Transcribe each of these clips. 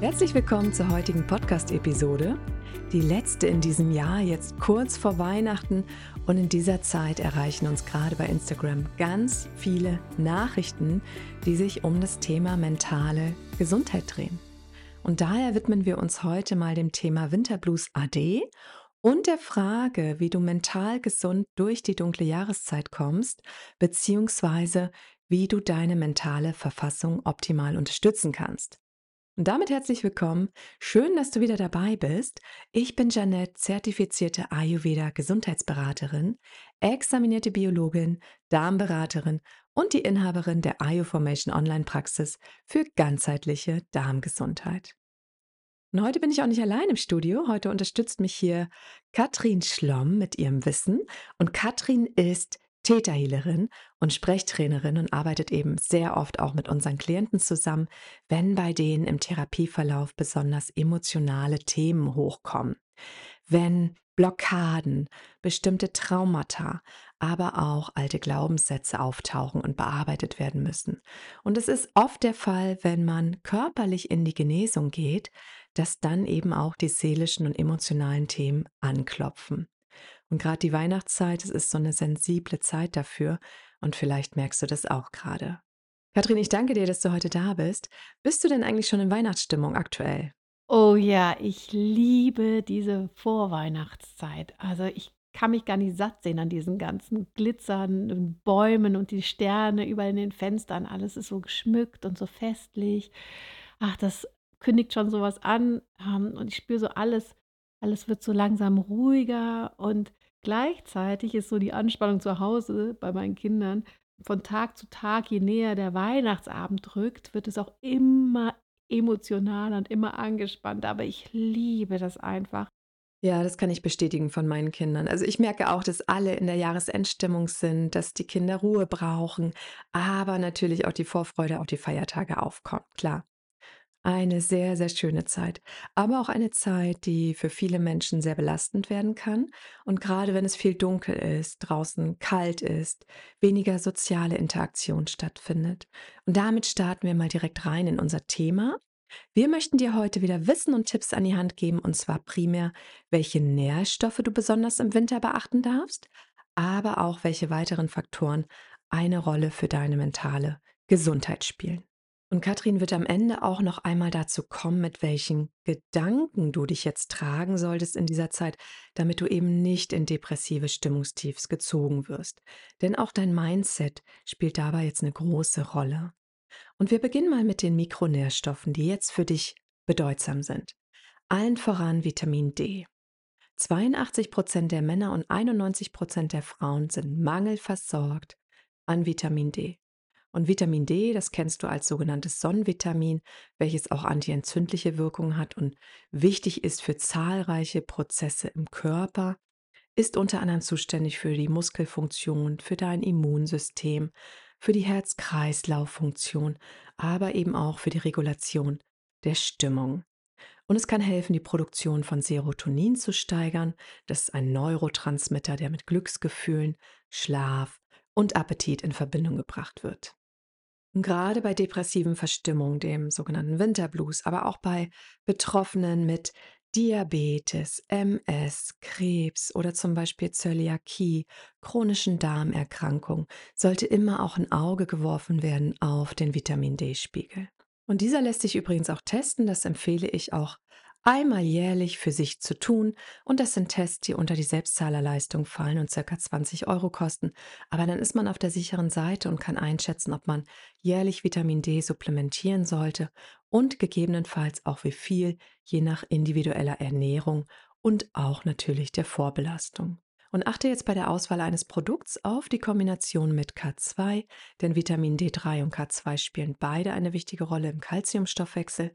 Herzlich willkommen zur heutigen Podcast-Episode. Die letzte in diesem Jahr, jetzt kurz vor Weihnachten. Und in dieser Zeit erreichen uns gerade bei Instagram ganz viele Nachrichten, die sich um das Thema mentale Gesundheit drehen. Und daher widmen wir uns heute mal dem Thema Winterblues AD und der Frage, wie du mental gesund durch die dunkle Jahreszeit kommst, beziehungsweise wie du deine mentale Verfassung optimal unterstützen kannst. Und damit herzlich willkommen. Schön, dass du wieder dabei bist. Ich bin Janette, zertifizierte Ayurveda Gesundheitsberaterin, examinierte Biologin, Darmberaterin und die Inhaberin der Ayurformation Online Praxis für ganzheitliche Darmgesundheit. Und heute bin ich auch nicht allein im Studio. Heute unterstützt mich hier Katrin Schlomm mit ihrem Wissen. Und Katrin ist Täterhealerin und Sprechtrainerin und arbeitet eben sehr oft auch mit unseren Klienten zusammen, wenn bei denen im Therapieverlauf besonders emotionale Themen hochkommen. Wenn Blockaden, bestimmte Traumata, aber auch alte Glaubenssätze auftauchen und bearbeitet werden müssen. Und es ist oft der Fall, wenn man körperlich in die Genesung geht, dass dann eben auch die seelischen und emotionalen Themen anklopfen. Und gerade die Weihnachtszeit, es ist so eine sensible Zeit dafür und vielleicht merkst du das auch gerade. Kathrin, ich danke dir, dass du heute da bist. Bist du denn eigentlich schon in Weihnachtsstimmung aktuell? Oh ja, ich liebe diese Vorweihnachtszeit. Also ich kann mich gar nicht satt sehen an diesen ganzen glitzernden Bäumen und die Sterne überall in den Fenstern. Alles ist so geschmückt und so festlich. Ach, das kündigt schon sowas an. Ähm, und ich spüre so alles, alles wird so langsam ruhiger und Gleichzeitig ist so die Anspannung zu Hause bei meinen Kindern von Tag zu Tag, je näher der Weihnachtsabend rückt, wird es auch immer emotionaler und immer angespannter. Aber ich liebe das einfach. Ja, das kann ich bestätigen von meinen Kindern. Also ich merke auch, dass alle in der Jahresendstimmung sind, dass die Kinder Ruhe brauchen, aber natürlich auch die Vorfreude auf die Feiertage aufkommt. Klar. Eine sehr, sehr schöne Zeit, aber auch eine Zeit, die für viele Menschen sehr belastend werden kann. Und gerade wenn es viel dunkel ist, draußen kalt ist, weniger soziale Interaktion stattfindet. Und damit starten wir mal direkt rein in unser Thema. Wir möchten dir heute wieder Wissen und Tipps an die Hand geben, und zwar primär, welche Nährstoffe du besonders im Winter beachten darfst, aber auch welche weiteren Faktoren eine Rolle für deine mentale Gesundheit spielen. Und Katrin wird am Ende auch noch einmal dazu kommen, mit welchen Gedanken du dich jetzt tragen solltest in dieser Zeit, damit du eben nicht in depressive Stimmungstiefs gezogen wirst. Denn auch dein Mindset spielt dabei jetzt eine große Rolle. Und wir beginnen mal mit den Mikronährstoffen, die jetzt für dich bedeutsam sind. Allen voran Vitamin D. 82 Prozent der Männer und 91 Prozent der Frauen sind mangelversorgt an Vitamin D. Und Vitamin D, das kennst du als sogenanntes Sonnenvitamin, welches auch antientzündliche Wirkung hat und wichtig ist für zahlreiche Prozesse im Körper, ist unter anderem zuständig für die Muskelfunktion, für dein Immunsystem, für die Herz-Kreislauf-Funktion, aber eben auch für die Regulation der Stimmung. Und es kann helfen, die Produktion von Serotonin zu steigern. Das ist ein Neurotransmitter, der mit Glücksgefühlen, Schlaf und Appetit in Verbindung gebracht wird. Gerade bei depressiven Verstimmungen, dem sogenannten Winterblues, aber auch bei Betroffenen mit Diabetes, MS, Krebs oder zum Beispiel Zöliakie, chronischen Darmerkrankungen, sollte immer auch ein Auge geworfen werden auf den Vitamin D-Spiegel. Und dieser lässt sich übrigens auch testen, das empfehle ich auch einmal jährlich für sich zu tun. Und das sind Tests, die unter die Selbstzahlerleistung fallen und circa 20 Euro kosten. Aber dann ist man auf der sicheren Seite und kann einschätzen, ob man jährlich Vitamin D supplementieren sollte und gegebenenfalls auch wie viel, je nach individueller Ernährung und auch natürlich der Vorbelastung. Und achte jetzt bei der Auswahl eines Produkts auf die Kombination mit K2, denn Vitamin D3 und K2 spielen beide eine wichtige Rolle im Kalziumstoffwechsel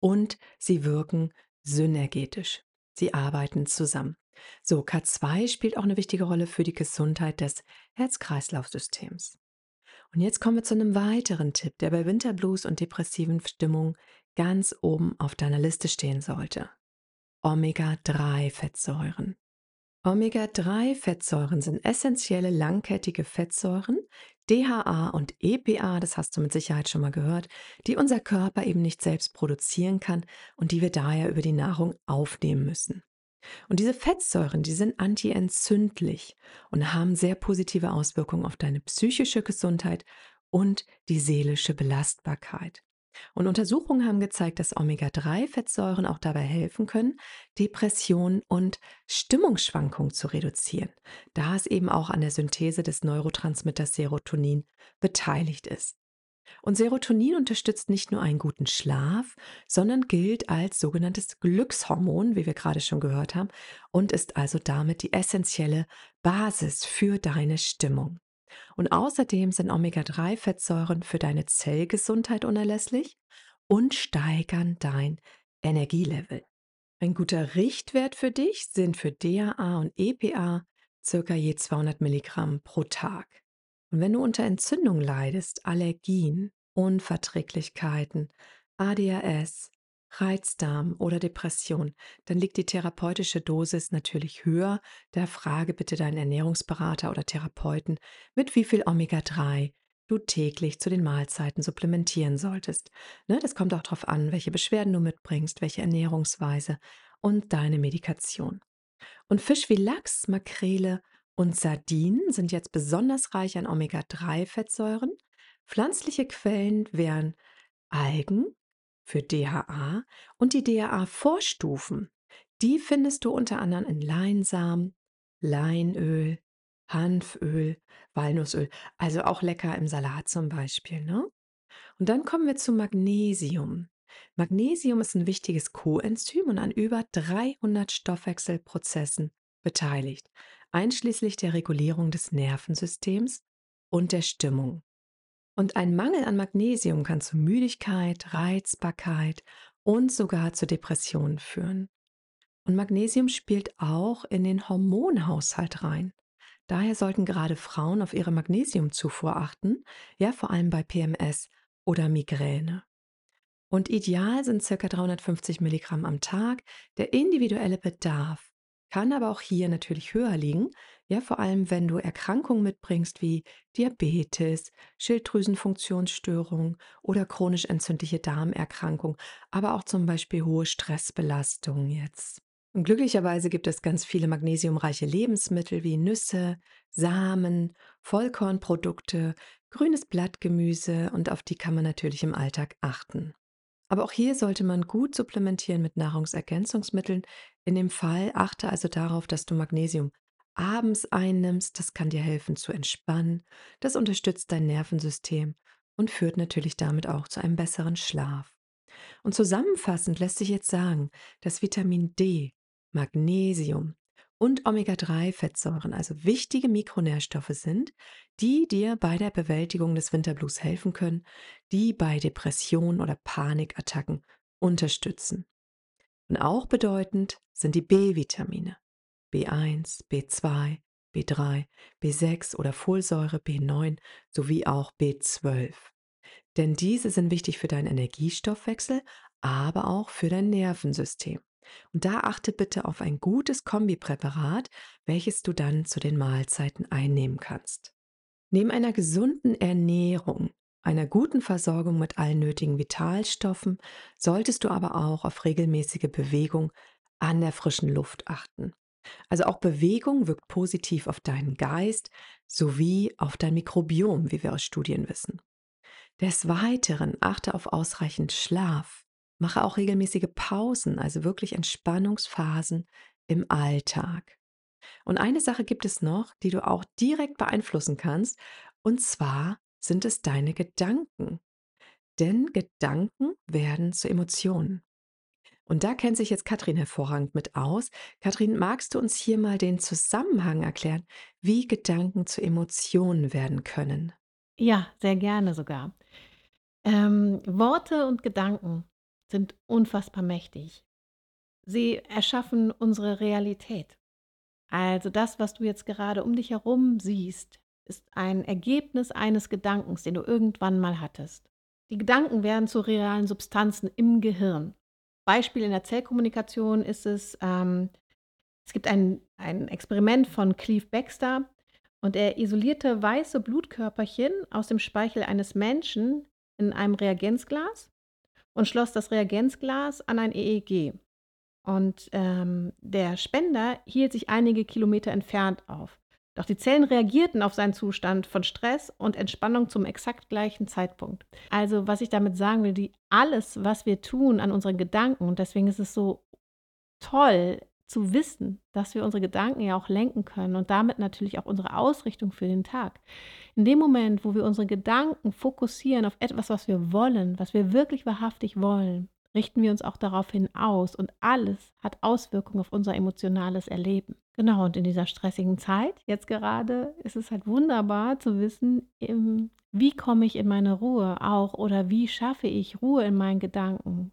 und sie wirken synergetisch. Sie arbeiten zusammen. So, K2 spielt auch eine wichtige Rolle für die Gesundheit des Herz-Kreislauf-Systems. Und jetzt kommen wir zu einem weiteren Tipp, der bei Winterblues und depressiven Stimmungen ganz oben auf deiner Liste stehen sollte. Omega-3-Fettsäuren. Omega-3-Fettsäuren sind essentielle langkettige Fettsäuren, DHA und EPA, das hast du mit Sicherheit schon mal gehört, die unser Körper eben nicht selbst produzieren kann und die wir daher über die Nahrung aufnehmen müssen. Und diese Fettsäuren, die sind antientzündlich und haben sehr positive Auswirkungen auf deine psychische Gesundheit und die seelische Belastbarkeit. Und Untersuchungen haben gezeigt, dass Omega-3-Fettsäuren auch dabei helfen können, Depressionen und Stimmungsschwankungen zu reduzieren, da es eben auch an der Synthese des Neurotransmitters Serotonin beteiligt ist. Und Serotonin unterstützt nicht nur einen guten Schlaf, sondern gilt als sogenanntes Glückshormon, wie wir gerade schon gehört haben, und ist also damit die essentielle Basis für deine Stimmung. Und außerdem sind Omega-3-Fettsäuren für deine Zellgesundheit unerlässlich und steigern dein Energielevel. Ein guter Richtwert für dich sind für DHA und EPA circa je 200 Milligramm pro Tag. Und wenn du unter Entzündung leidest, Allergien, Unverträglichkeiten, ADHS, Reizdarm oder Depression, dann liegt die therapeutische Dosis natürlich höher. Da frage bitte deinen Ernährungsberater oder Therapeuten, mit wie viel Omega-3 du täglich zu den Mahlzeiten supplementieren solltest. Ne, das kommt auch darauf an, welche Beschwerden du mitbringst, welche Ernährungsweise und deine Medikation. Und Fisch wie Lachs, Makrele und Sardinen sind jetzt besonders reich an Omega-3-Fettsäuren. Pflanzliche Quellen wären Algen, für DHA und die DHA-Vorstufen, die findest du unter anderem in Leinsamen, Leinöl, Hanföl, Walnussöl, also auch lecker im Salat zum Beispiel. Ne? Und dann kommen wir zu Magnesium. Magnesium ist ein wichtiges Coenzym und an über 300 Stoffwechselprozessen beteiligt, einschließlich der Regulierung des Nervensystems und der Stimmung. Und ein Mangel an Magnesium kann zu Müdigkeit, Reizbarkeit und sogar zu Depressionen führen. Und Magnesium spielt auch in den Hormonhaushalt rein. Daher sollten gerade Frauen auf ihre Magnesiumzufuhr achten, ja vor allem bei PMS oder Migräne. Und ideal sind ca. 350 Milligramm am Tag. Der individuelle Bedarf kann aber auch hier natürlich höher liegen, ja, vor allem wenn du Erkrankungen mitbringst wie Diabetes, Schilddrüsenfunktionsstörung oder chronisch entzündliche Darmerkrankung, aber auch zum Beispiel hohe Stressbelastung jetzt. Und glücklicherweise gibt es ganz viele magnesiumreiche Lebensmittel wie Nüsse, Samen, Vollkornprodukte, grünes Blattgemüse und auf die kann man natürlich im Alltag achten. Aber auch hier sollte man gut supplementieren mit Nahrungsergänzungsmitteln. In dem Fall achte also darauf, dass du Magnesium abends einnimmst. Das kann dir helfen zu entspannen. Das unterstützt dein Nervensystem und führt natürlich damit auch zu einem besseren Schlaf. Und zusammenfassend lässt sich jetzt sagen, dass Vitamin D, Magnesium und Omega-3-Fettsäuren also wichtige Mikronährstoffe sind, die dir bei der Bewältigung des Winterblues helfen können, die bei Depressionen oder Panikattacken unterstützen. Und auch bedeutend sind die B-Vitamine. B1, B2, B3, B6 oder Folsäure, B9 sowie auch B12. Denn diese sind wichtig für deinen Energiestoffwechsel, aber auch für dein Nervensystem. Und da achte bitte auf ein gutes Kombipräparat, welches du dann zu den Mahlzeiten einnehmen kannst. Neben einer gesunden Ernährung, einer guten Versorgung mit allen nötigen Vitalstoffen, solltest du aber auch auf regelmäßige Bewegung an der frischen Luft achten. Also auch Bewegung wirkt positiv auf deinen Geist sowie auf dein Mikrobiom, wie wir aus Studien wissen. Des Weiteren achte auf ausreichend Schlaf. Mache auch regelmäßige Pausen, also wirklich Entspannungsphasen im Alltag. Und eine Sache gibt es noch, die du auch direkt beeinflussen kannst, und zwar sind es deine Gedanken. Denn Gedanken werden zu Emotionen. Und da kennt sich jetzt Katrin hervorragend mit aus. Katrin, magst du uns hier mal den Zusammenhang erklären, wie Gedanken zu Emotionen werden können? Ja, sehr gerne sogar. Ähm, Worte und Gedanken sind unfassbar mächtig. Sie erschaffen unsere Realität. Also das, was du jetzt gerade um dich herum siehst, ist ein Ergebnis eines Gedankens, den du irgendwann mal hattest. Die Gedanken werden zu realen Substanzen im Gehirn. Beispiel in der Zellkommunikation ist es, ähm, Es gibt ein, ein Experiment von Cleve Baxter und er isolierte weiße Blutkörperchen aus dem Speichel eines Menschen in einem Reagenzglas und schloss das Reagenzglas an ein EEG. Und ähm, der Spender hielt sich einige Kilometer entfernt auf. Doch die Zellen reagierten auf seinen Zustand von Stress und Entspannung zum exakt gleichen Zeitpunkt. Also, was ich damit sagen will, die, alles, was wir tun an unseren Gedanken, und deswegen ist es so toll zu wissen, dass wir unsere Gedanken ja auch lenken können und damit natürlich auch unsere Ausrichtung für den Tag. In dem Moment, wo wir unsere Gedanken fokussieren auf etwas, was wir wollen, was wir wirklich wahrhaftig wollen, richten wir uns auch daraufhin aus und alles hat Auswirkungen auf unser emotionales Erleben. Genau, und in dieser stressigen Zeit, jetzt gerade, ist es halt wunderbar zu wissen, wie komme ich in meine Ruhe auch oder wie schaffe ich Ruhe in meinen Gedanken.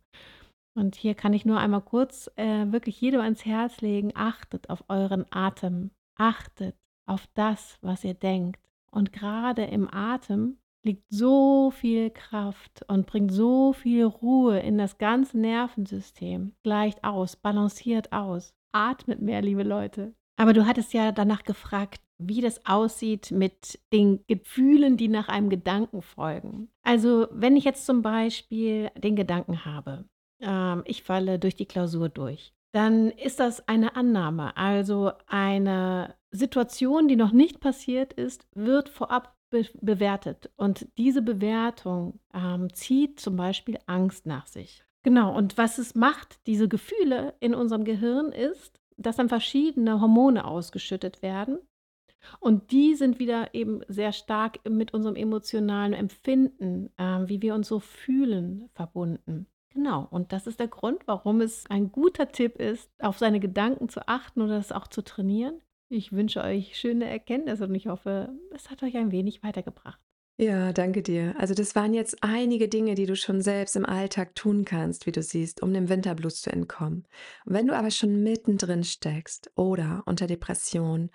Und hier kann ich nur einmal kurz äh, wirklich jedem ans Herz legen, achtet auf euren Atem, achtet auf das, was ihr denkt. Und gerade im Atem liegt so viel Kraft und bringt so viel Ruhe in das ganze Nervensystem. Gleicht aus, balanciert aus. Atmet mehr, liebe Leute. Aber du hattest ja danach gefragt, wie das aussieht mit den Gefühlen, die nach einem Gedanken folgen. Also wenn ich jetzt zum Beispiel den Gedanken habe, ähm, ich falle durch die Klausur durch, dann ist das eine Annahme. Also eine Situation, die noch nicht passiert ist, wird vorab be bewertet. Und diese Bewertung ähm, zieht zum Beispiel Angst nach sich. Genau, und was es macht, diese Gefühle in unserem Gehirn ist, dass dann verschiedene Hormone ausgeschüttet werden. Und die sind wieder eben sehr stark mit unserem emotionalen Empfinden, äh, wie wir uns so fühlen, verbunden. Genau, und das ist der Grund, warum es ein guter Tipp ist, auf seine Gedanken zu achten oder das auch zu trainieren. Ich wünsche euch schöne Erkenntnisse und ich hoffe, es hat euch ein wenig weitergebracht. Ja, danke dir. Also das waren jetzt einige Dinge, die du schon selbst im Alltag tun kannst, wie du siehst, um dem Winterblues zu entkommen. Wenn du aber schon mittendrin steckst oder unter Depression,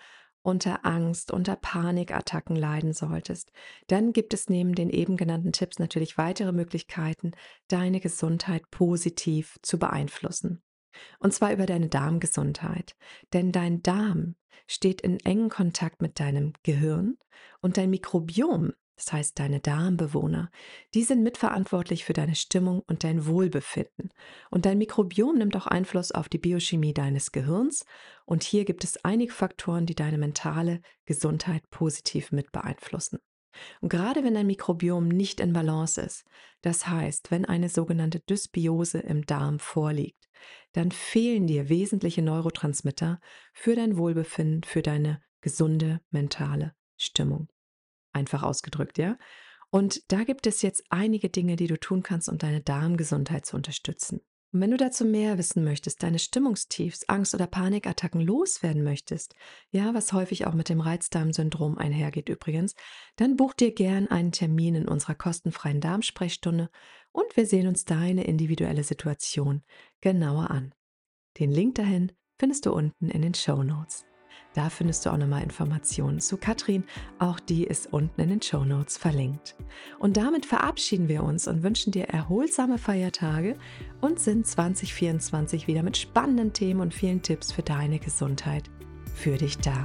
unter Angst, unter Panikattacken leiden solltest, dann gibt es neben den eben genannten Tipps natürlich weitere Möglichkeiten, deine Gesundheit positiv zu beeinflussen. Und zwar über deine Darmgesundheit. Denn dein Darm steht in engen Kontakt mit deinem Gehirn und dein Mikrobiom, das heißt deine Darmbewohner, die sind mitverantwortlich für deine Stimmung und dein Wohlbefinden. Und dein Mikrobiom nimmt auch Einfluss auf die Biochemie deines Gehirns. Und hier gibt es einige Faktoren, die deine mentale Gesundheit positiv mit beeinflussen. Und gerade wenn dein Mikrobiom nicht in Balance ist, das heißt, wenn eine sogenannte Dysbiose im Darm vorliegt, dann fehlen dir wesentliche Neurotransmitter für dein Wohlbefinden, für deine gesunde mentale Stimmung. Einfach ausgedrückt, ja? Und da gibt es jetzt einige Dinge, die du tun kannst, um deine Darmgesundheit zu unterstützen. Und wenn du dazu mehr wissen möchtest, deine Stimmungstiefs, Angst- oder Panikattacken loswerden möchtest, ja, was häufig auch mit dem Reizdarmsyndrom einhergeht übrigens, dann buch dir gern einen Termin in unserer kostenfreien Darmsprechstunde und wir sehen uns deine individuelle Situation genauer an. Den Link dahin findest du unten in den Show Notes. Da findest du auch nochmal Informationen zu Katrin. Auch die ist unten in den Show Notes verlinkt. Und damit verabschieden wir uns und wünschen dir erholsame Feiertage und sind 2024 wieder mit spannenden Themen und vielen Tipps für deine Gesundheit für dich da.